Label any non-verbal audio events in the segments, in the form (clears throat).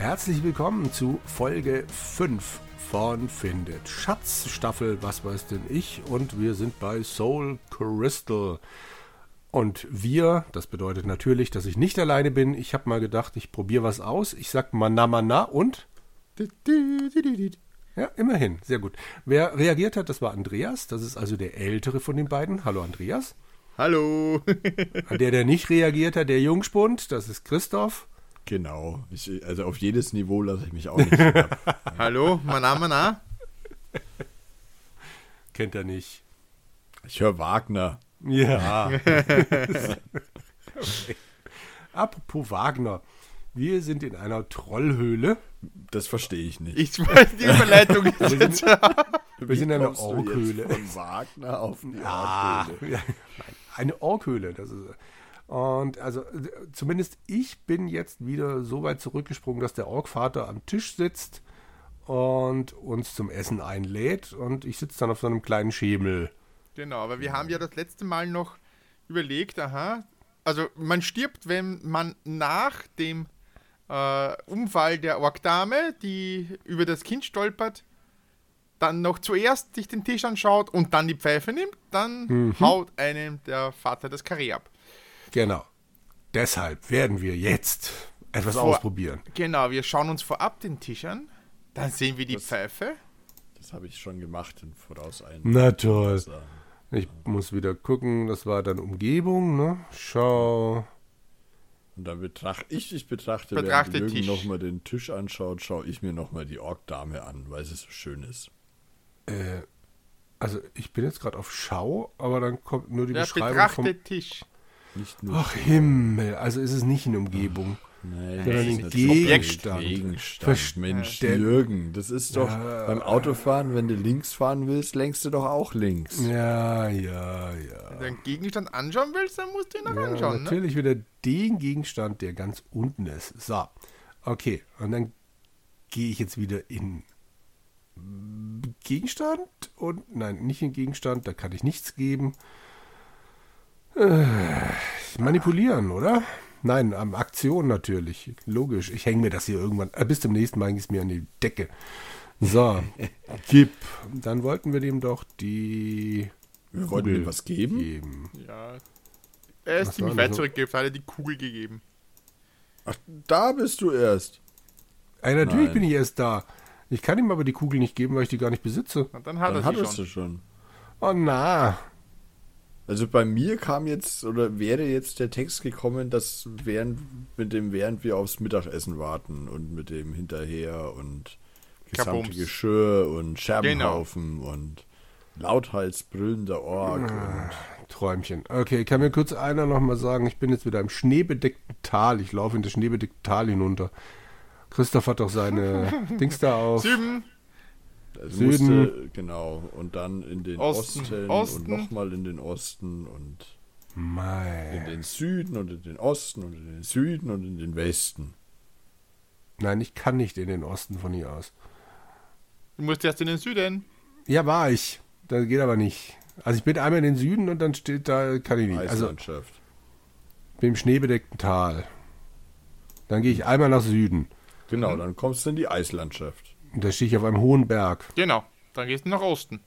Herzlich willkommen zu Folge 5 von Findet Schatz, Staffel Was weiß denn ich und wir sind bei Soul Crystal. Und wir, das bedeutet natürlich, dass ich nicht alleine bin. Ich habe mal gedacht, ich probiere was aus. Ich sag Mana Mana und ja, immerhin, sehr gut. Wer reagiert hat, das war Andreas. Das ist also der ältere von den beiden. Hallo Andreas. Hallo. (laughs) der, der nicht reagiert hat, der Jungspund, das ist Christoph. Genau. Ich, also auf jedes Niveau lasse ich mich auch nicht. (laughs) Hallo, Mana Mana. Kennt er nicht. Ich höre Wagner. Ja. (laughs) okay. Apropos Wagner. Wir sind in einer Trollhöhle. Das verstehe ich nicht. Ich weiß die Überleitung nicht. Wir sind, wir sind in einer Orkhöhle. Von Wagner auf die Ah, Orkhöhle. ja, nein, eine Orkhöhle. Das ist, und also äh, zumindest ich bin jetzt wieder so weit zurückgesprungen, dass der Orkvater am Tisch sitzt und uns zum Essen einlädt. Und ich sitze dann auf so einem kleinen Schemel. Genau, aber wir haben ja das letzte Mal noch überlegt, aha, also man stirbt, wenn man nach dem äh, Unfall der Orkdame, die über das Kind stolpert, dann noch zuerst sich den Tisch anschaut und dann die Pfeife nimmt, dann haut einem der Vater das Karree ab. Genau. Deshalb werden wir jetzt etwas Vor- ausprobieren. Genau, wir schauen uns vorab den Tisch an, dann sehen wir die Pfeife. Das habe ich schon gemacht im Voraus ein. Na toll. Ich muss wieder gucken, das war dann Umgebung, ne? Schau. Und dann betrachte ich, ich betrachte, Betrachte während Jürgen nochmal den Tisch anschaut, schaue ich mir nochmal die Ork-Dame an, weil sie so schön ist. Äh, also ich bin jetzt gerade auf Schau, aber dann kommt nur die Der Beschreibung vom. betrachtet Tisch. Nicht nur Ach Himmel, also ist es nicht in Umgebung. Nein, sondern das ist natürlich Gegenstand. Gegenstand. Verst- Mensch, der- Jürgen, das ist doch Ja. beim Autofahren, wenn du links fahren willst, lenkst du doch auch links. Ja, ja, ja. Wenn du einen Gegenstand anschauen willst, dann musst du ihn auch ja anschauen. Ne? natürlich wieder den Gegenstand, der ganz unten ist. So, okay, und dann gehe ich jetzt wieder in Gegenstand und nein, nicht in Gegenstand, da kann ich nichts geben. Äh, manipulieren, oder? Nein, am Aktion natürlich. Logisch. Ich hänge mir das hier irgendwann. Äh, bis zum nächsten Mal hänge ich es mir an die Decke. So, (laughs) gib. Dann wollten wir dem doch die Wir wollten ihm Kugel was geben? geben. Ja. Er ist Was ziemlich weit das? zurückgegeben, hat er die Kugel gegeben. Ach, da bist du erst. Ey, natürlich Nein. bin ich erst da. Ich kann ihm aber die Kugel nicht geben, weil ich die gar nicht besitze. Und dann hat Dann er sie schon. du schon. Oh na. Also bei mir kam jetzt oder wäre jetzt der Text gekommen, dass während mit dem während wir aufs Mittagessen warten und mit dem hinterher und gesamte Kabums. Geschirr und Scherbenhaufen und lauthals brüllender Org und Träumchen. Okay, kann mir kurz einer noch mal sagen, ich bin jetzt wieder im schneebedeckten Tal. Ich laufe in das schneebedeckte Tal hinunter. Christoph hat doch seine (laughs) Dings da auf. Also Süden. musste genau und dann in den Osten, Osten, Osten. und nochmal in den Osten und in Mei. den Süden und in den Osten und in den Süden und in den Westen. Nein, ich kann nicht in den Osten von hier aus. du musst erst in den Süden. Ja, war ich. Das geht aber nicht. Also ich bin einmal in den Süden und dann steht da, kann ich nicht. Also Eislandschaft. bin im schneebedeckten Tal. Dann gehe ich einmal nach Süden. Genau, dann kommst du in die Eislandschaft. Und da stehe ich auf einem hohen Berg. Genau. Dann gehst du nach Osten.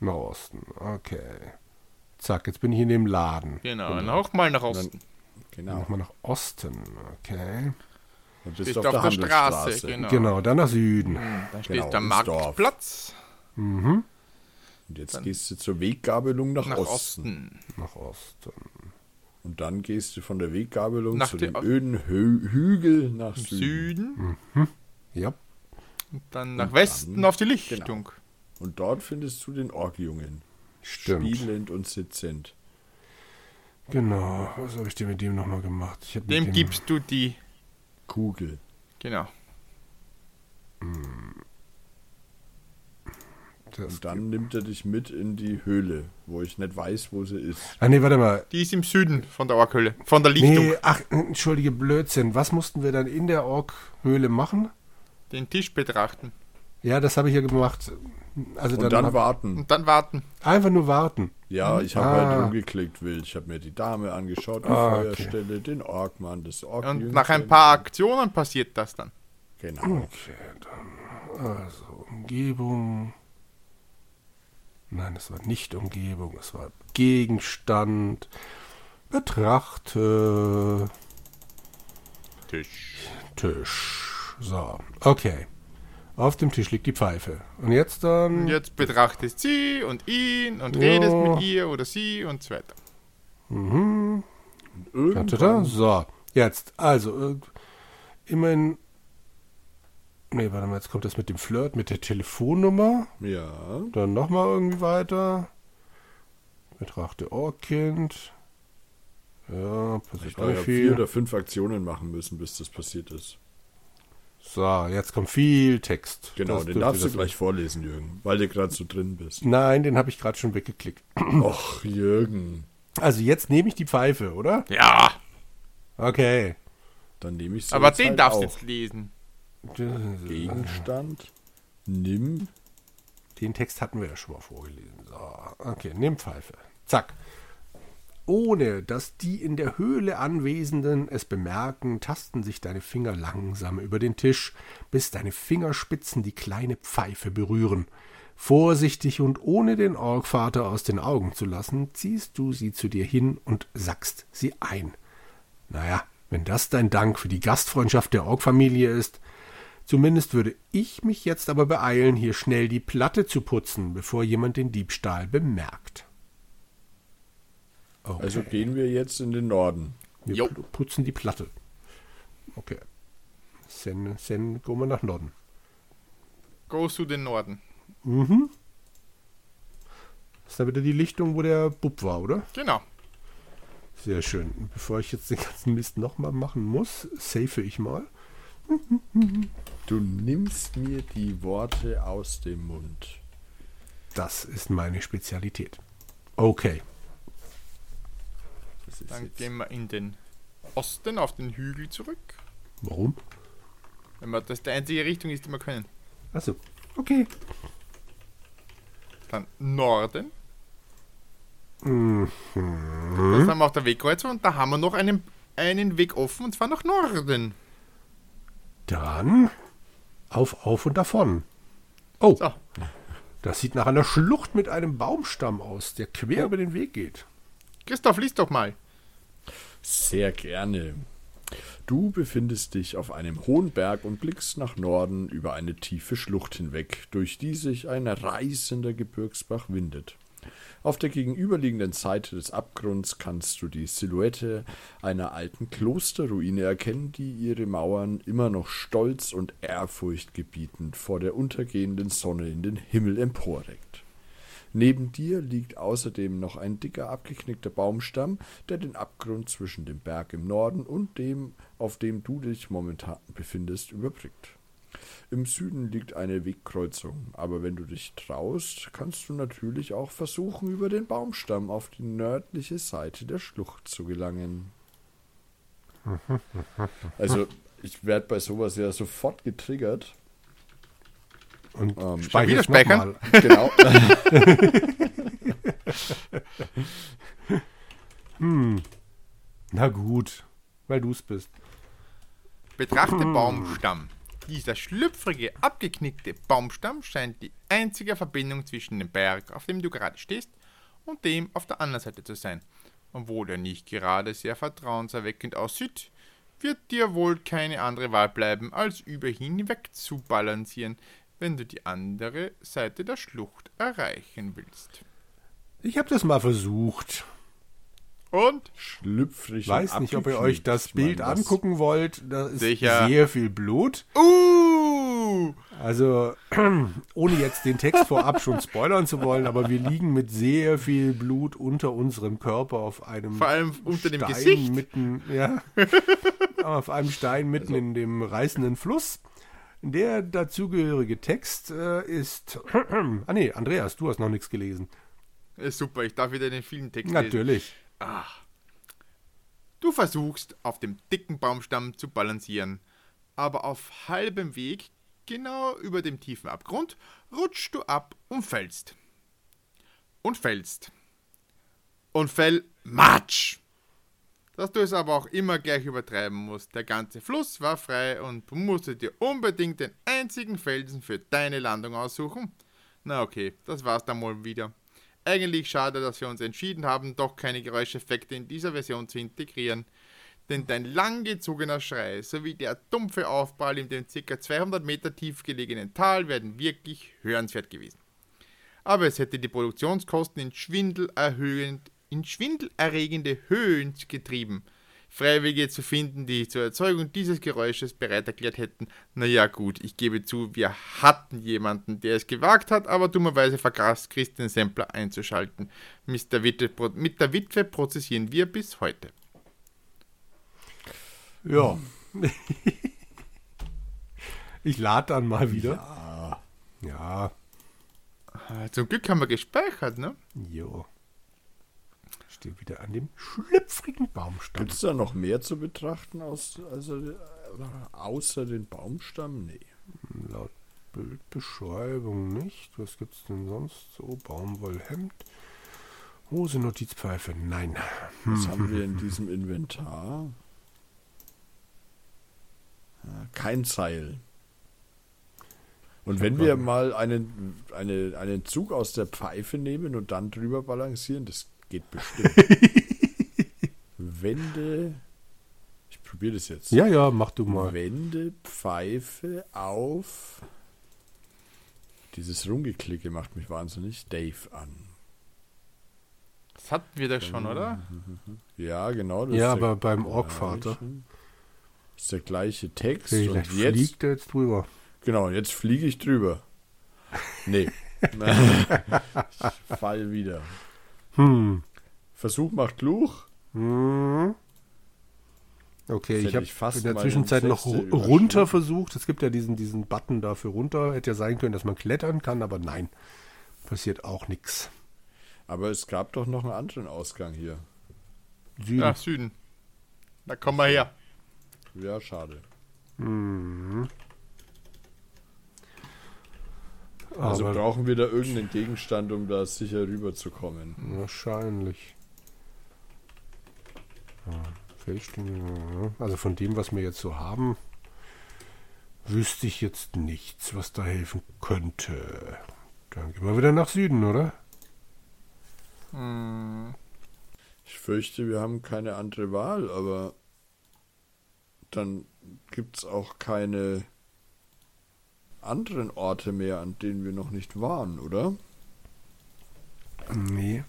Nach Osten. Okay. Zack, jetzt bin ich in dem Laden. Genau. Nochmal nach Osten. Genau. Nochmal nach Osten. Okay. Und Bist auf der Straße. Genau. Genau, dann nach Süden. Dann steht Genau, der ins Dorf. Marktplatz Mhm. Und jetzt gehst du zur Weggabelung nach, nach Osten. Osten. Nach Osten. Und dann gehst du von der Weggabelung Nach zu der dem öden Hü Hügel nach Süden. Süden. Ja. Und dann nach Und Westen dann- auf die Lichtung. Und dort findest du den Orgjungen. Stimmt. Spielend und sitzend. Genau. Was habe ich denn mit dem nochmal gemacht? Ich hab mit Dem gibst du die. Kugel. Genau. Das Und dann nimmt er dich mit in die Höhle, wo ich nicht weiß, wo sie ist. Ah, nee, warte mal. Die ist im Süden von der Orkhöhle. Von der Lichtung. Nee, ach, entschuldige Blödsinn. Was mussten wir dann in der Orkhöhle machen? Den Tisch betrachten. Ja, das habe ich ja gemacht. Also Und dann, dann warten. Und dann warten. einfach nur warten. Ja, ich habe Ah. halt rumgeklickt wild. Ich habe mir die Dame angeschaut, die Ah, okay. Feuerstelle, den Orkmann, das Ork. Und nach ein paar Aktionen passiert das dann. Genau. Okay, dann. Also, Umgebung. Nein, es war nicht Umgebung, es war Gegenstand. Betrachte. Tisch. Tisch. So, okay. Auf dem Tisch liegt die Pfeife. Und jetzt dann. Und jetzt betrachtest sie und ihn und Ja. redest mit ihr oder sie und so weiter. Mhm. Irgendwann. So, jetzt. Also, immerhin. Nee, warte mal, jetzt kommt das mit dem Flirt, mit der Telefonnummer. ja, Dann nochmal irgendwie weiter. Betrachte Ohrkind. Ja, ich passiert ich vier viel. oder fünf Aktionen machen müssen, bis das passiert ist. So, jetzt kommt viel Text. Genau, Das den darfst du gleich vorlesen, Jürgen, weil du gerade so drin bist. Nein, den habe ich gerade schon weggeklickt. (clears throat) Och, Jürgen. Also jetzt nehme ich die Pfeife, oder? Ja, Okay. Dann nehme ich so aber den halt darfst du jetzt lesen. Gegenstand. Nimm. Den Text hatten wir ja schon mal vorgelesen. So, okay, nimm Pfeife. Zack. Ohne dass die in der Höhle Anwesenden es bemerken, tasten sich deine Finger langsam über den Tisch, bis deine Fingerspitzen die kleine Pfeife berühren. Vorsichtig und ohne den Orgvater aus den Augen zu lassen, ziehst du sie zu dir hin und sackst sie ein. Naja, wenn das dein Dank für die Gastfreundschaft der Orgfamilie ist, Zumindest würde ich mich jetzt aber beeilen, hier schnell die Platte zu putzen, bevor jemand den Diebstahl bemerkt. Okay. Also gehen wir jetzt in den Norden. wir Jo. pu- putzen die Platte. Okay. Sen, sen, gehen wir nach Norden. Goes to den Norden. Mhm. Ist da wieder die Lichtung, wo der Bub war, oder? Genau. Sehr schön. Bevor ich jetzt den ganzen Mist nochmal machen muss, safe ich mal. Du nimmst mir die Worte aus dem Mund. Das ist meine Spezialität. Okay. Das ist Dann jetzt- gehen wir in den Osten auf den Hügel zurück. Warum? Wenn wir das die einzige Richtung ist, die wir können. Achso. Okay. Dann Norden. Mhm. Das haben wir auf der Wegkreuzer und da haben wir noch einen, einen Weg offen und zwar nach Norden. Dann auf, auf und davon. Oh, So, das sieht nach einer Schlucht mit einem Baumstamm aus, der quer über den Weg geht. Christoph, lies doch mal. Sehr gerne. Du befindest dich auf einem hohen Berg und blickst nach Norden über eine tiefe Schlucht hinweg, durch die sich ein reißender Gebirgsbach windet. Auf der gegenüberliegenden Seite des Abgrunds kannst du die Silhouette einer alten Klosterruine erkennen, die ihre Mauern immer noch stolz und ehrfurchtgebietend vor der untergehenden Sonne in den Himmel emporreckt. Neben dir liegt außerdem noch ein dicker abgeknickter Baumstamm, der den Abgrund zwischen dem Berg im Norden und dem, auf dem du dich momentan befindest, überbrückt. Im Süden liegt eine Wegkreuzung, aber wenn du dich traust, kannst du natürlich auch versuchen, über den Baumstamm auf die nördliche Seite der Schlucht zu gelangen. (laughs) Also, ich werde bei sowas ja sofort getriggert. Und Ähm, wieder mal. Genau. (laughs) Na gut, weil du es bist. Betrachte Baumstamm. Dieser schlüpfrige, abgeknickte Baumstamm scheint die einzige Verbindung zwischen dem Berg, auf dem du gerade stehst, und dem auf der anderen Seite zu sein. Obwohl er nicht gerade sehr vertrauenserweckend aussieht, wird dir wohl keine andere Wahl bleiben, als über ihn hinweg zu balancieren, wenn du die andere Seite der Schlucht erreichen willst. Ich habe das mal versucht. Und Schlüpfrig. Ich weiß nicht, ob ihr euch das Bild was- angucken wollt. Da ist Sicher. sehr viel Blut. uh, Also, (clears throat) ohne jetzt den Text vorab schon spoilern zu wollen, aber wir liegen mit sehr viel Blut unter unserem Körper auf einem vor allem unter dem Stein Gesicht. mitten, ja, (laughs) auf einem Stein mitten Also in dem reißenden Fluss. Der dazugehörige Text äh, ist. (clears throat) ah nee, Andreas, du hast noch nichts gelesen. Ja, super, ich darf wieder den vielen Text lesen. Natürlich. Du versuchst, auf dem dicken Baumstamm zu balancieren, aber auf halbem Weg genau über dem tiefen Abgrund, rutschst du ab und fällst. Und fällst. Und fäll Matsch! Dass du es aber auch immer gleich übertreiben musst. Der ganze Fluss war frei und du musstest dir unbedingt den einzigen Felsen für deine Landung aussuchen. Na okay, das war's dann mal wieder. Eigentlich schade, dass wir uns entschieden haben, doch keine Geräuscheffekte in dieser Version zu integrieren. Denn dein langgezogener Schrei sowie der dumpfe Aufprall in dem ca. 200 Meter tief gelegenen Tal werden wirklich hörenswert gewesen. Aber es hätte die Produktionskosten in schwindelerhöhend in schwindelerregende Höhen getrieben. Freiwillige zu finden, die zur Erzeugung dieses Geräusches bereit erklärt hätten. Naja, gut, ich gebe zu, wir hatten jemanden, der es gewagt hat, aber dummerweise vergaß Christian Sempler einzuschalten. Mit der, Witwe, mit der Witwe prozessieren wir bis heute. Ja. (laughs) ich lade dann mal wieder. Ja. Ja. Ah, Zum Glück haben wir gespeichert, ne? Jo. Stehe wieder an dem schlüpfrigen Baumstamm. Gibt es da noch mehr zu betrachten aus, also, äh, außer den Baumstamm? Nee. Laut Bildbeschreibung nicht. Was gibt's denn sonst so? Baumwollhemd. Hose, Notizpfeife. Nein. Was (laughs) haben wir in diesem Inventar? Kein Seil. Und wenn wir mal einen, eine, einen Zug aus der Pfeife nehmen und dann drüber balancieren, das geht bestimmt. (laughs) Wende. Ich probiere das jetzt. Ja, ja, mach du mal. Wende Pfeife auf. Dieses Rumgeklicke macht mich wahnsinnig. Dave an. Das hatten wir doch schon, oder? Ja, genau. das Ja, aber beim. Das ist der gleiche Text. Vielleicht und jetzt, fliegt er jetzt drüber. genau, jetzt fliege ich drüber. Nee. (laughs) (laughs) ich fall wieder. Hm. Versuch macht Luch. Hm. Okay, ich habe in der mal Zwischenzeit noch runter versucht. Es gibt ja diesen, diesen Button dafür runter. Hätte ja sein können, dass man klettern kann, aber nein. Passiert auch nichts. Aber es gab doch noch einen anderen Ausgang hier. Süden. Ja, Süden. Da kommen wir her. Ja, schade. Mhm. Also aber brauchen wir da irgendeinen Gegenstand, um da sicher rüberzukommen. wahrscheinlich. Ja, Also von dem, was wir jetzt so haben, wüsste ich jetzt nichts, was da helfen könnte. Dann gehen wir wieder nach Süden, oder? Hm. Ich fürchte, wir haben keine andere Wahl, aber dann gibt es auch keine anderen Orte mehr, an denen wir noch nicht waren, oder? Nee.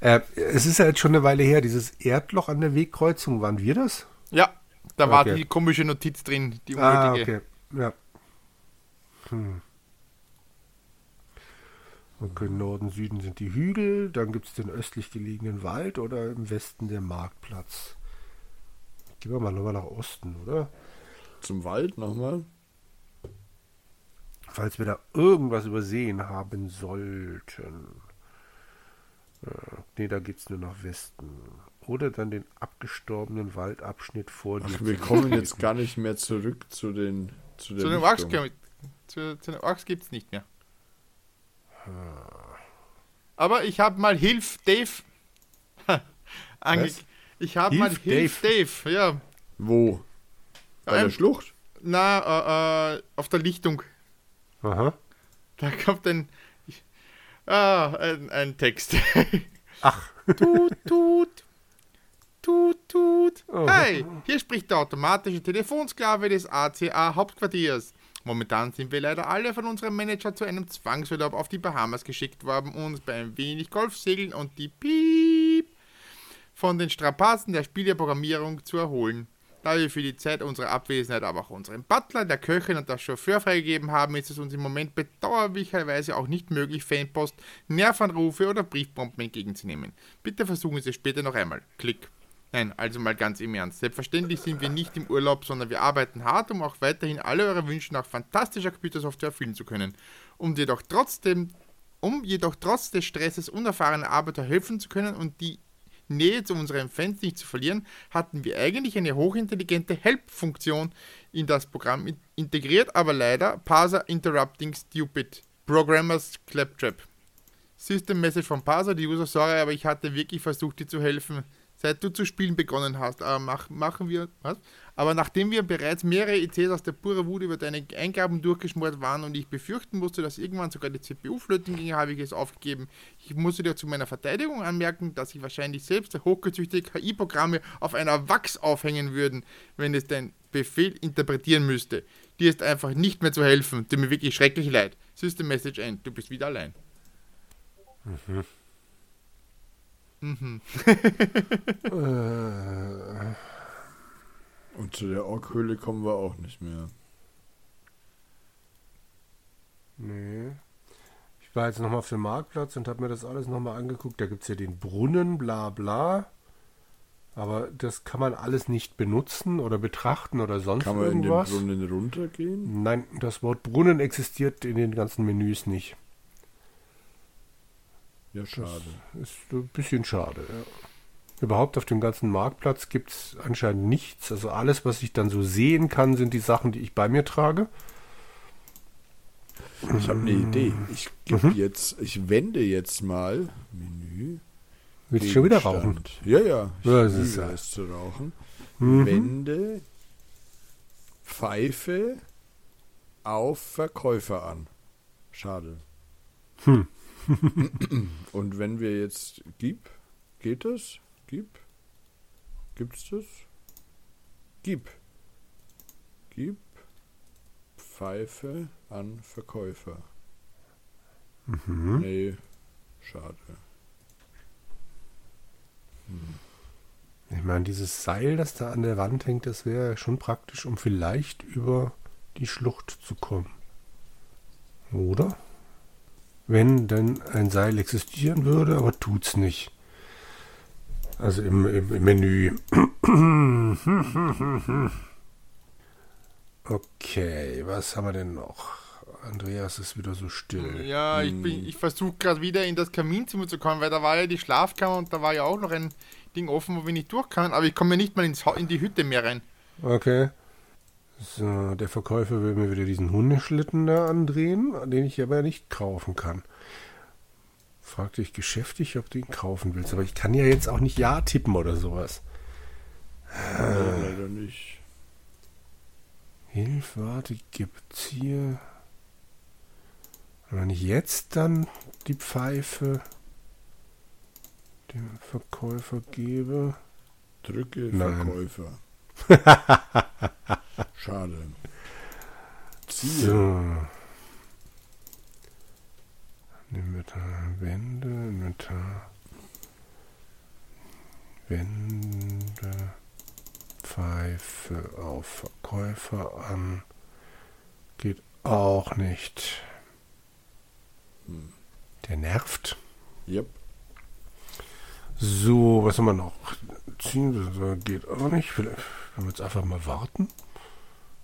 Äh, es ist ja jetzt schon eine Weile her, dieses Erdloch an der Wegkreuzung, waren wir das? Ja, da war Okay. die komische Notiz drin, die Ah, unnötige. okay. Ja. Hm. Okay, Norden, Süden sind die Hügel, dann gibt es den östlich gelegenen Wald oder im Westen der Marktplatz. Gehen wir mal nochmal nach Osten, oder? Zum Wald nochmal? Falls wir da irgendwas übersehen haben sollten. Äh, nee, da geht's nur nach Westen. Oder dann den abgestorbenen Waldabschnitt vor Ach, dir wir kommen jetzt (laughs) gar nicht mehr zurück zu den zu der Zu den Orks, zu, zu den Orks gibt es nicht mehr. Aber ich habe mal Hilf Dave. (laughs) ange Was? ich habe mal Hilf Dave. Ja. Wo? Bei der Ähm, Schlucht? Na, äh, äh, auf der Lichtung. Aha. Da kommt ein, ah, ein, ein Text. (laughs) Ach. tut, tut. Tut, tut. Oh. Hey, hier spricht der automatische Telefonsklave des ACA Hauptquartiers. Momentan sind wir leider alle von unserem Manager zu einem Zwangsurlaub auf die Bahamas geschickt worden, um uns bei ein wenig Golfsegeln und die Piep von den Strapazen der Spieleprogrammierung zu erholen. Da wir für die Zeit unserer Abwesenheit aber auch unseren Butler, der Köchin und der Chauffeur freigegeben haben, ist es uns im Moment bedauerlicherweise auch nicht möglich, Fanpost, Nervanrufe oder Briefbomben entgegenzunehmen. Bitte versuchen Sie es später noch einmal. Klick. Nein, also mal ganz im Ernst. Selbstverständlich sind wir nicht im Urlaub, sondern wir arbeiten hart, um auch weiterhin alle eure Wünsche nach fantastischer Computersoftware erfüllen zu können. Um jedoch trotzdem, um jedoch trotz des Stresses unerfahrenen Arbeiter helfen zu können und die Nähe zu unseren Fans nicht zu verlieren, hatten wir eigentlich eine hochintelligente Help-Funktion in das Programm in integriert, aber leider Parser Interrupting Stupid. Programmers Claptrap. System Message von Parser, die User, sorry, aber ich hatte wirklich versucht, dir zu helfen, seit du zu spielen begonnen hast. Aber mach, machen wir, was? Aber nachdem wir bereits mehrere ETs aus der pure Wut über deine Eingaben durchgeschmort waren und ich befürchten musste, dass irgendwann sogar die CPU flöten ging, habe ich es aufgegeben. Ich musste dir zu meiner Verteidigung anmerken, dass ich wahrscheinlich selbst hochgezüchtete KI-Programme auf einer Wachs aufhängen würden, wenn es dein Befehl interpretieren müsste. Dir ist einfach nicht mehr zu helfen. Tut mir wirklich schrecklich leid. System Message End. Du bist wieder allein. Mhm. Mhm. (laughs) (laughs) äh. Und zu der Orkhöhle kommen wir auch nicht mehr. Nee. Ich war jetzt nochmal auf dem Marktplatz und habe mir das alles nochmal angeguckt. Da gibt es ja den Brunnen, bla bla. Aber das kann man alles nicht benutzen oder betrachten oder sonst kann man irgendwas. in den Brunnen runtergehen? Nein, das Wort Brunnen existiert in den ganzen Menüs nicht. Ja, schade. Das ist ein bisschen schade, ja. Überhaupt auf dem ganzen Marktplatz gibt es anscheinend nichts. Also alles, was ich dann so sehen kann, sind die Sachen, die ich bei mir trage. Ich habe eine Idee. Ich gebe mhm. jetzt, ich wende jetzt mal Menü. Willst du schon wieder rauchen? Ja, ja. Ich das ist ja. es zu rauchen. Mhm. Wende Pfeife auf Verkäufer an. Schade. Hm. Und wenn wir jetzt gib, geht das? Gib. Gibt's das? Gib. Gib Pfeife an Verkäufer. Mhm. Nee, schade. Hm. Ich meine, dieses Seil, das da an der Wand hängt, das wäre schon praktisch, um vielleicht über die Schlucht zu kommen. Oder? Wenn denn ein Seil existieren würde, aber tut's nicht. Also im, im, im Menü. (clears throat) Okay, was haben wir denn noch? Andreas ist wieder so still. Ja, ich, hm. ich versuche gerade wieder in das Kaminzimmer zu kommen, weil da war ja die Schlafkammer und da war ja auch noch ein Ding offen, wo wir nicht durch können, aber ich komme nicht mal ins in die Hütte mehr rein. Okay. So, der Verkäufer will mir wieder diesen Hundeschlitten da andrehen, den ich aber nicht kaufen kann. Frag dich geschäftig, ob du ihn kaufen willst. Aber ich kann ja jetzt auch nicht Ja tippen oder sowas. Ja, leider nicht. Hilf, warte, gibt's hier. Wenn ich jetzt dann die Pfeife dem Verkäufer gebe. Drücke Nein. Verkäufer. (laughs) Schade. Ziehe. So. Inventar, Wände, Inventar, Wände, Pfeife auf Verkäufer an. Geht auch nicht. Hm. Der nervt. Yep. So, was haben wir noch? Ziehen, das geht auch nicht. Vielleicht werden wir jetzt einfach mal warten.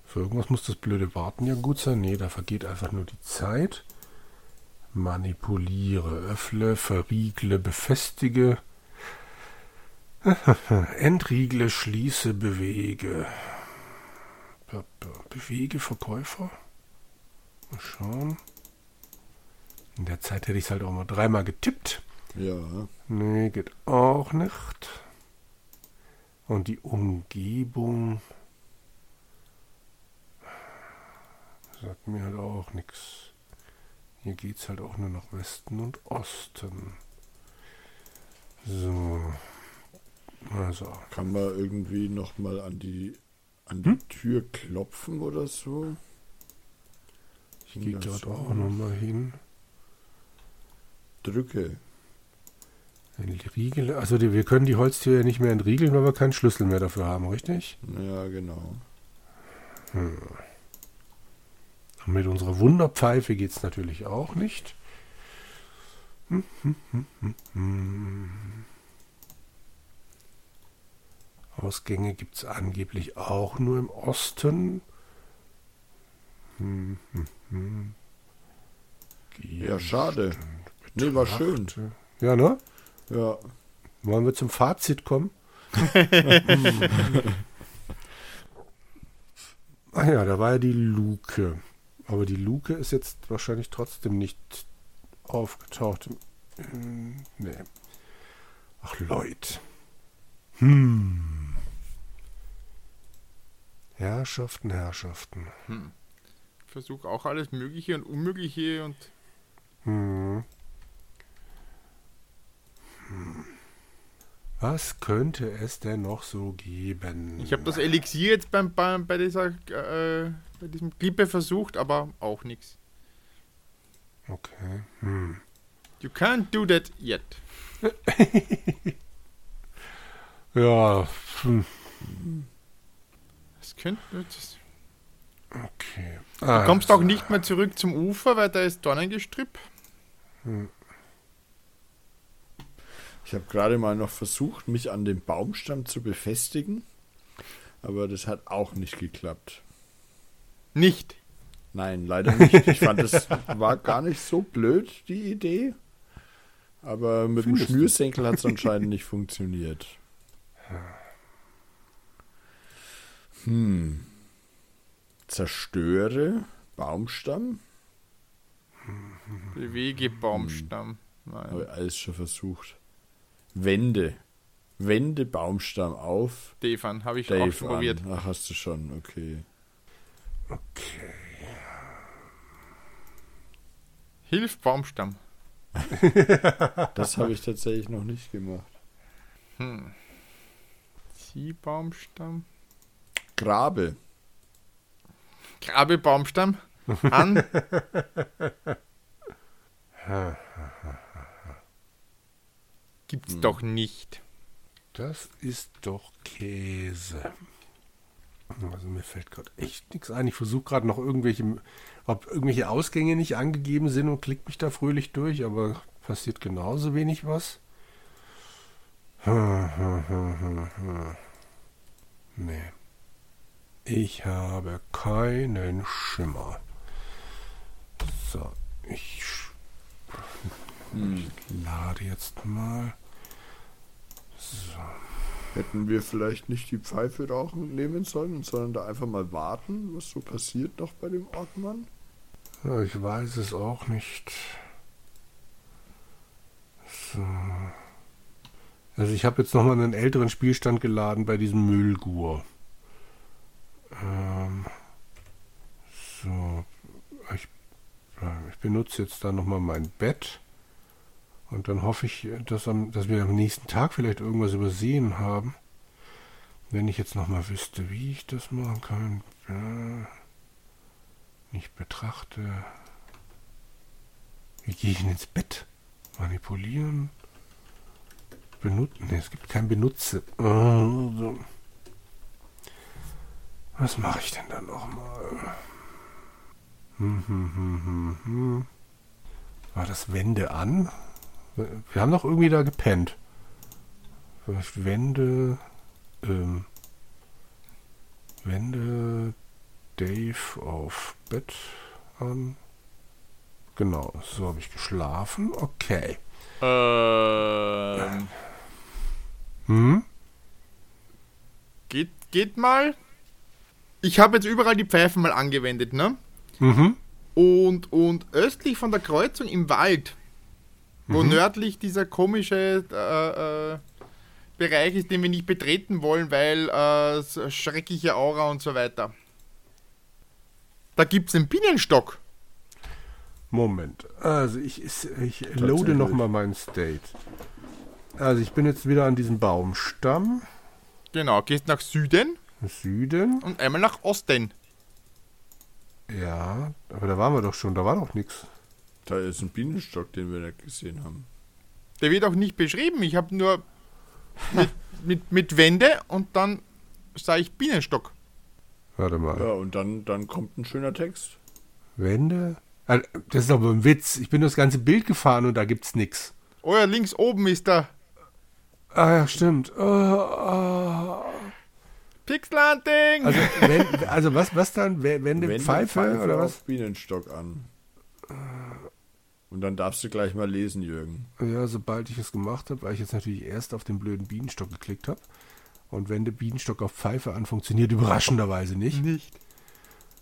Für irgendwas muss das blöde Warten ja gut sein. Nee, da vergeht einfach nur die Zeit manipuliere, öffne, verriegle, befestige, (laughs) entriegle, schließe, bewege. Be bewege Verkäufer. Mal schauen. In der Zeit hätte ich es halt auch mal dreimal getippt. Ja. Nee, geht auch nicht. Und die Umgebung sagt mir halt auch nichts. Hier geht es halt auch nur nach Westen und Osten. So. Also. Kann man irgendwie nochmal an die an die hm? Tür klopfen oder so? Ich gehe gerade auch nochmal hin. Drücke. Ein Riegel. Also die, wir können die Holztür ja nicht mehr entriegeln, weil wir keinen Schlüssel mehr dafür haben, richtig? Ja, genau. Hm. Und mit unserer Wunderpfeife geht es natürlich auch nicht. Ausgänge gibt es angeblich auch nur im Osten. Ja, schade. Nee, war schön. Ja, ne? Ja. Wollen wir zum Fazit kommen? (laughs) Ach ja, da war ja die Luke. Aber die Luke ist jetzt wahrscheinlich trotzdem nicht aufgetaucht. Hm, Nee. Ach, Leute. Hm. Herrschaften, Herrschaften. Versuche auch alles Mögliche und Unmögliche und Hm. Hm. Was könnte es denn noch so geben? ich habe das Elixier jetzt beim, beim, bei, dieser, äh, bei diesem Klippe versucht, aber auch nichts. Okay. Hm. You can't do that yet. (laughs) Ja. Hm. Das könnte. Das, Okay. du kommst auch nicht mehr zurück zum Ufer, weil da ist Dornengestrüpp. Ich habe gerade mal noch versucht, mich an dem Baumstamm zu befestigen, aber das hat auch nicht geklappt. Nicht. Nein, leider nicht. Ich fand, es war gar nicht so blöd, die Idee. Aber mit dem Findest du? Schnürsenkel hat es anscheinend nicht funktioniert. Hm. Zerstöre Baumstamm? Bewege Baumstamm. Nein. Habe ich alles schon versucht. Wende. Wende Baumstamm auf. Stefan, habe ich auch Dave schon an. probiert. Ach, hast du schon, okay. Okay. Hilf Baumstamm. (laughs) Das habe ich tatsächlich noch nicht gemacht. Hm. Zieh Baumstamm. Grabe. Grabe Baumstamm an. (laughs) Gibt's doch nicht. Das ist doch Käse. Also mir fällt gerade echt nichts ein. Ich versuche gerade noch irgendwelche, ob irgendwelche Ausgänge nicht angegeben sind und klick mich da fröhlich durch, aber passiert genauso wenig was. (laughs) Nee. Ich habe keinen Schimmer. So, ich sch- Hm. lade jetzt mal. Hätten wir vielleicht nicht die Pfeife rauchen nehmen sollen, sondern da einfach mal warten, was so passiert noch bei dem Ortmann? Ja, ich weiß es auch nicht. So. Also ich habe jetzt nochmal einen älteren Spielstand geladen bei diesem Müllgur. Ähm, so. Ich, äh, ich benutze jetzt da nochmal mein Bett. Und dann hoffe ich, dass, am, dass wir am nächsten Tag vielleicht irgendwas übersehen haben. Wenn ich jetzt nochmal wüsste, wie ich das machen kann. Ja. Ich betrachte. Wie gehe ich denn ins Bett? Manipulieren. Benutzen. Ne, es gibt kein Benutze. Oh, so. Was mache ich denn da nochmal? Hm, hm, hm, hm, hm. War das Wände an? Wir haben doch irgendwie da gepennt. Wände. Ähm, Wände Dave auf Bett an. Genau, so habe ich geschlafen. Okay. Ähm, Hm? geht, geht mal. Ich habe jetzt überall die Pfeifen mal angewendet, ne? Mhm. Und, und östlich von der Kreuzung im Wald, wo nördlich dieser komische äh, äh, Bereich ist, den wir nicht betreten wollen, weil äh, schreckliche Aura und so weiter. Da gibt es einen Bienenstock. Moment. Also ich, ich, loade nochmal meinen State. Also ich bin jetzt wieder an diesem Baumstamm. Genau, gehst nach Süden Süden. und einmal nach Osten. Ja, aber da waren wir doch schon. Da war doch nichts. Da ist ein Bienenstock, den wir nicht gesehen haben. Der wird auch nicht beschrieben. Ich habe nur mit, (laughs) mit, mit Wände und dann sah ich Bienenstock. Warte mal. Ja, und dann, dann kommt ein schöner Text. Wände? Ah, Das ist aber ein Witz. Ich bin das ganze Bild gefahren und da gibt's nichts. Oh ja, links oben ist der Ah ja, stimmt. Oh, oh. Pixelanting. Also, wenn, also was, was dann? Wände, Wende Pfeife, oder was? Bienenstock an. Und dann darfst du gleich mal lesen, Jürgen. Ja, sobald ich es gemacht habe, weil ich jetzt natürlich erst auf den blöden Bienenstock geklickt habe. Und wenn der Bienenstock auf Pfeife an, funktioniert überraschenderweise nicht. Nicht.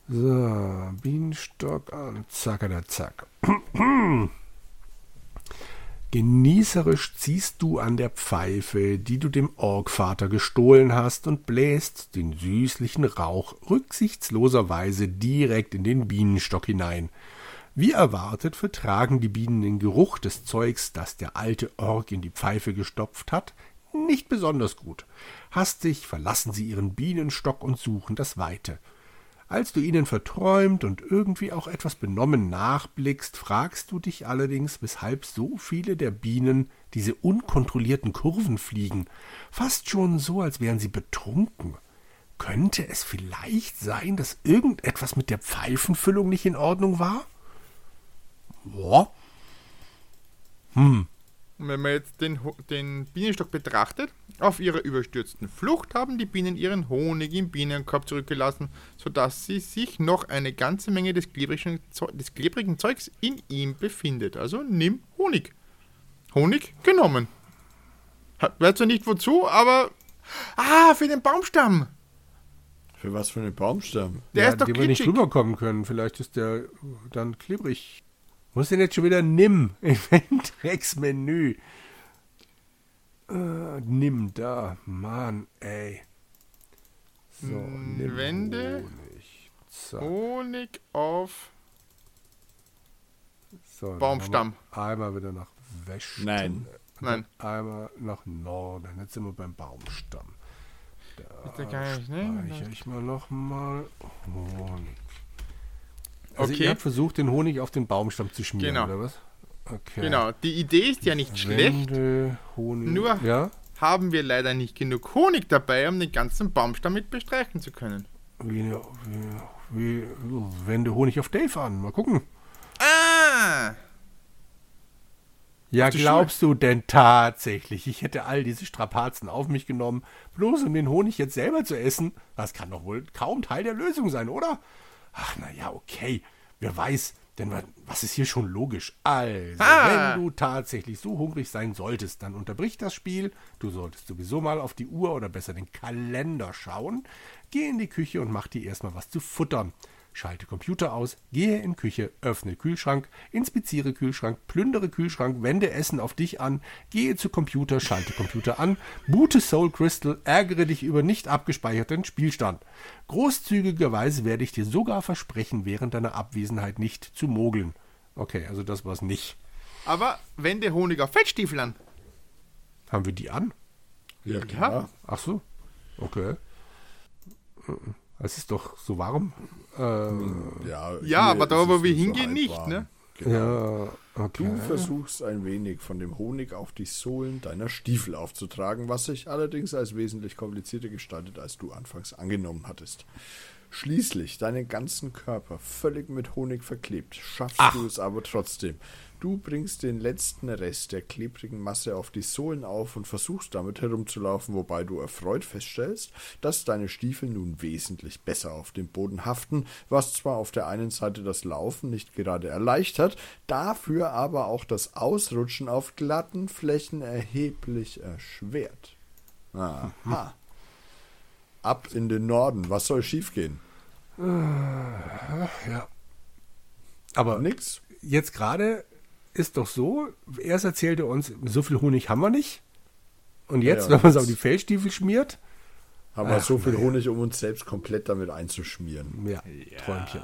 So, Bienenstock an, zack, da, zack. (clears throat) Genießerisch ziehst du an der Pfeife, die du dem Orgvater gestohlen hast, und bläst den süßlichen Rauch rücksichtsloserweise direkt in den Bienenstock hinein. Wie erwartet vertragen die Bienen den Geruch des Zeugs, das der alte Org in die Pfeife gestopft hat, nicht besonders gut. Hastig verlassen sie ihren Bienenstock und suchen das Weite. Als du ihnen verträumt und irgendwie auch etwas benommen nachblickst, fragst du dich allerdings, weshalb so viele der Bienen diese unkontrollierten Kurven fliegen, fast schon so, als wären sie betrunken. Könnte es vielleicht sein, dass irgendetwas mit der Pfeifenfüllung nicht in Ordnung war? Boah. Hm, Und wenn man jetzt den, den Bienenstock betrachtet, auf ihrer überstürzten Flucht haben die Bienen ihren Honig im Bienenkorb zurückgelassen, sodass sie sich noch eine ganze Menge des klebrigen, des klebrigen Zeugs in ihm befindet. Also nimm Honig. Honig genommen. Weiß zwar nicht wozu, aber. Ah, für den Baumstamm. Für was für einen Baumstamm? Der ja, ist doch dem wir nicht rüberkommen können. Vielleicht ist der dann klebrig. Wo ist denn jetzt schon wieder Nimm? Event Drecksmenü. Äh, nimm da. Mann, ey. So, nimm Wende. Honig. Zack. Honig auf. So, Baumstamm. Einmal wieder nach Westen. Nein. Und Nein. Einmal nach Norden. Jetzt sind wir beim Baumstamm. Der gar nicht, ne? Speichere ich mal nochmal. Honig. Also Okay. ihr habt versucht, den Honig auf den Baumstamm zu schmieren, Genau. oder was? Okay. Genau, die Idee ist ja nicht schlecht. Wende, Honig. Nur- Ja? Haben wir leider nicht genug Honig dabei, um den ganzen Baumstamm mit bestreichen zu können. Wie, wie, wie, wende Honig auf Dave an. Mal gucken. Ah! Ja, glaubst du denn tatsächlich, ich hätte all diese Strapazen auf mich genommen, bloß um den Honig jetzt selber zu essen? Das kann doch wohl kaum Teil der Lösung sein, oder? Ach, na ja, okay. Wer weiß, denn wa- was ist hier schon logisch? Also, Ah. wenn du tatsächlich so hungrig sein solltest, dann unterbrich das Spiel. Du solltest sowieso mal auf die Uhr oder besser den Kalender schauen. Geh in die Küche und mach dir erstmal was zu futtern. Schalte Computer aus, gehe in Küche, öffne Kühlschrank, inspiziere Kühlschrank, plündere Kühlschrank, wende Essen auf dich an, gehe zu Computer, schalte Computer an, boote Soul Crystal, ärgere dich über nicht abgespeicherten Spielstand. Großzügigerweise werde ich dir sogar versprechen, während deiner Abwesenheit nicht zu mogeln. Okay, also das war's nicht. Aber wende Honig auf Fettstiefel an. Haben wir die an? Ja, klar. Ach so. Okay. Es ist doch so warm. Äh, Ja, Ja, aber da, wo wir hingehen, nicht, halbwarm. ne? Genau. ja, okay. Du versuchst ein wenig von dem Honig auf die Sohlen deiner Stiefel aufzutragen, was sich allerdings als wesentlich komplizierter gestaltet, als du anfangs angenommen hattest. Schließlich, deinen ganzen Körper völlig mit Honig verklebt, schaffst du es aber trotzdem. Du bringst den letzten Rest der klebrigen Masse auf die Sohlen auf und versuchst damit herumzulaufen, wobei du erfreut feststellst, dass deine Stiefel nun wesentlich besser auf dem Boden haften, was zwar auf der einen Seite das Laufen nicht gerade erleichtert, dafür aber auch das Ausrutschen auf glatten Flächen erheblich erschwert. Aha. Ab in den Norden, was soll schiefgehen? ja. Aber Nix. jetzt gerade ist doch so, erst erzählte uns, so viel Honig haben wir nicht. Und jetzt, Ja, ja, wenn man es auf die Feldstiefel schmiert, Haben wir so viel. Honig, um uns selbst komplett damit einzuschmieren. ja, Träumchen.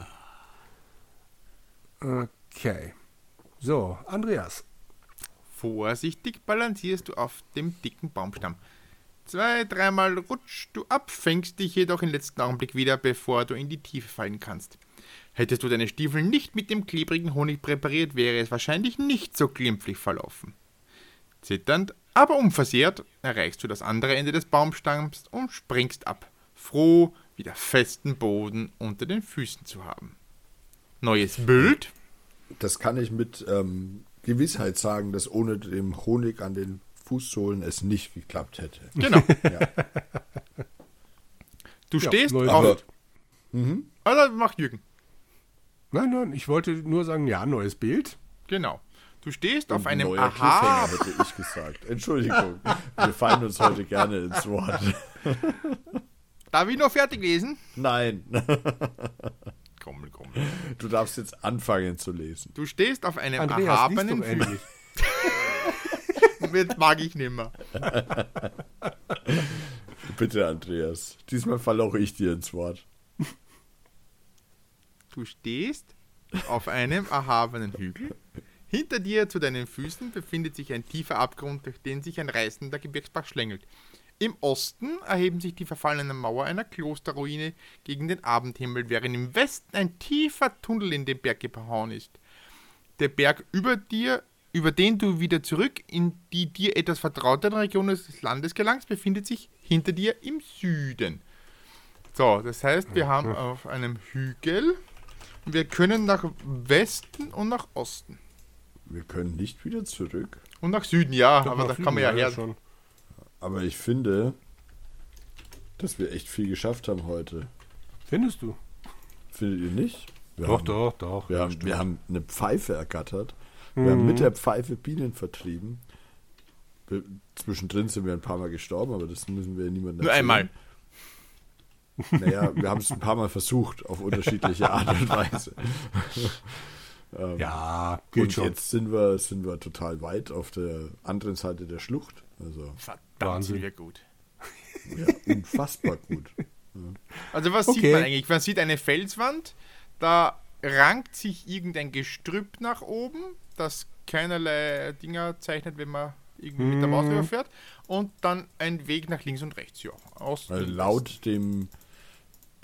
Okay. So, Andreas. Vorsichtig balancierst du auf dem dicken Baumstamm. Zwei, dreimal rutschst du ab, fängst dich jedoch im letzten Augenblick wieder, bevor du in die Tiefe fallen kannst. Hättest du deine Stiefel nicht mit dem klebrigen Honig präpariert, wäre es wahrscheinlich nicht so glimpflich verlaufen. Zitternd, aber unversehrt, erreichst du das andere Ende des Baumstamms und springst ab, froh, wieder festen Boden unter den Füßen zu haben. Neues Bild? Das kann ich mit ähm, Gewissheit sagen, dass ohne dem Honig an den Fußsohlen es nicht geklappt hätte. Genau. (laughs) Ja. Du Ja, stehst neues auf. Bild. Also mach Jürgen. Nein, nein, ich wollte nur sagen, ja, neues Bild. Genau. Du stehst auf Und einem neuer Aha. Hätte ich gesagt. Entschuldigung. Wir fallen uns heute gerne ins Wort. Darf ich noch fertig lesen? Nein. Komm, komm. Du darfst jetzt anfangen zu lesen. Du stehst auf einem Andreas, erhabenen Hügel. endlich. (laughs) Jetzt mag ich nimmer. Bitte, Andreas. Diesmal falle auch ich dir ins Wort. Du stehst auf einem erhabenen Hügel. Hinter dir zu deinen Füßen befindet sich ein tiefer Abgrund, durch den sich ein reißender Gebirgsbach schlängelt. Im Osten erheben sich die verfallenen Mauer einer Klosterruine gegen den Abendhimmel, während im Westen ein tiefer Tunnel in den Berg gehauen ist. Der Berg über dir, über den du wieder zurück in die dir etwas vertrauteren Regionen des Landes gelangst, befindet sich hinter dir im Süden. So, das heißt, wir haben (laughs) auf einem Hügel, wir können nach Westen und nach Osten. Wir können nicht wieder zurück. Und nach Süden, ja, Doch, aber da Süden, kann man ja her. schon. Aber ich finde, dass wir echt viel geschafft haben heute. Findest du? Findet ihr nicht? Wir Doch, haben, doch, doch. Wir ja, haben, wir haben eine Pfeife ergattert. Wir haben mit der Pfeife Bienen vertrieben. Wir, zwischendrin sind wir ein paar Mal gestorben, aber das müssen wir niemandem Nur einmal. Naja, wir haben es ein paar Mal versucht, auf unterschidsliche Art und Weise. ja, geht Und schon. jetzt sind wir, sind wir total weit auf der anderen Seite der Schlucht. Also Verdammt, Wahnsinn. sind wir gut. ja, unfassbar gut. Also was Okay. sieht man eigentlich? Man sieht eine Felswand, da rankt sich irgendein Gestrüpp nach oben, das keinerlei Dinger zeichnet, wenn man irgendwie mit der Maus überfährt. Und dann ein Weg nach links und rechts. Ja, Osten Weil laut dem,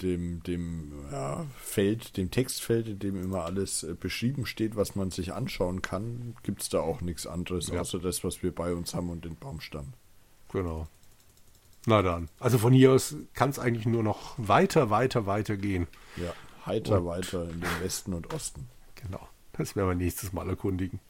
dem, dem ja, Feld, dem Textfeld, in dem immer alles äh, beschrieben steht, was man sich anschauen kann, gibt es da auch nichts anderes, Ja. außer das, was wir bei uns haben und den Baumstamm. Genau. Na dann. Also von hier aus kann es eigentlich nur noch weiter, weiter, weiter gehen. Ja, heiter Und- weiter in den Westen und Osten. Genau. Das werden wir nächstes Mal erkundigen.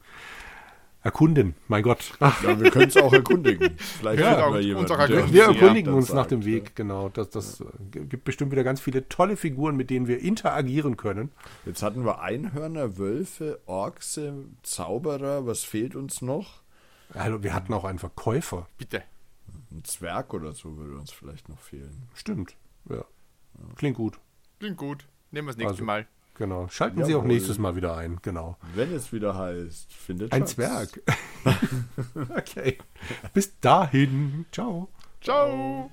Erkunden, mein Gott. Ach, Ja, wir können es auch erkundigen. Vielleicht Ja, wir jemanden, uns wir Ja, erkundigen uns nach dem ja. Weg, genau. Das, das äh, gibt bestimmt wieder ganz viele tolle Figuren, mit denen wir interagieren können. Jetzt hatten wir Einhörner, Wölfe, Orkse, Zauberer. Was fehlt uns noch? Also wir hatten auch einen Verkäufer. bitte. Ein Zwerg oder so würde uns vielleicht noch fehlen. Stimmt. Ja. Klingt gut. Klingt gut. Nehmen wir das nächste Also- Mal. Genau. Schalten Sie auch Jawohl. nächstes Mal wieder ein. Genau. Wenn es wieder heißt, findet Ein Schatz. Zwerg. (laughs) (laughs) okay. Bis dahin. Ciao. Ciao.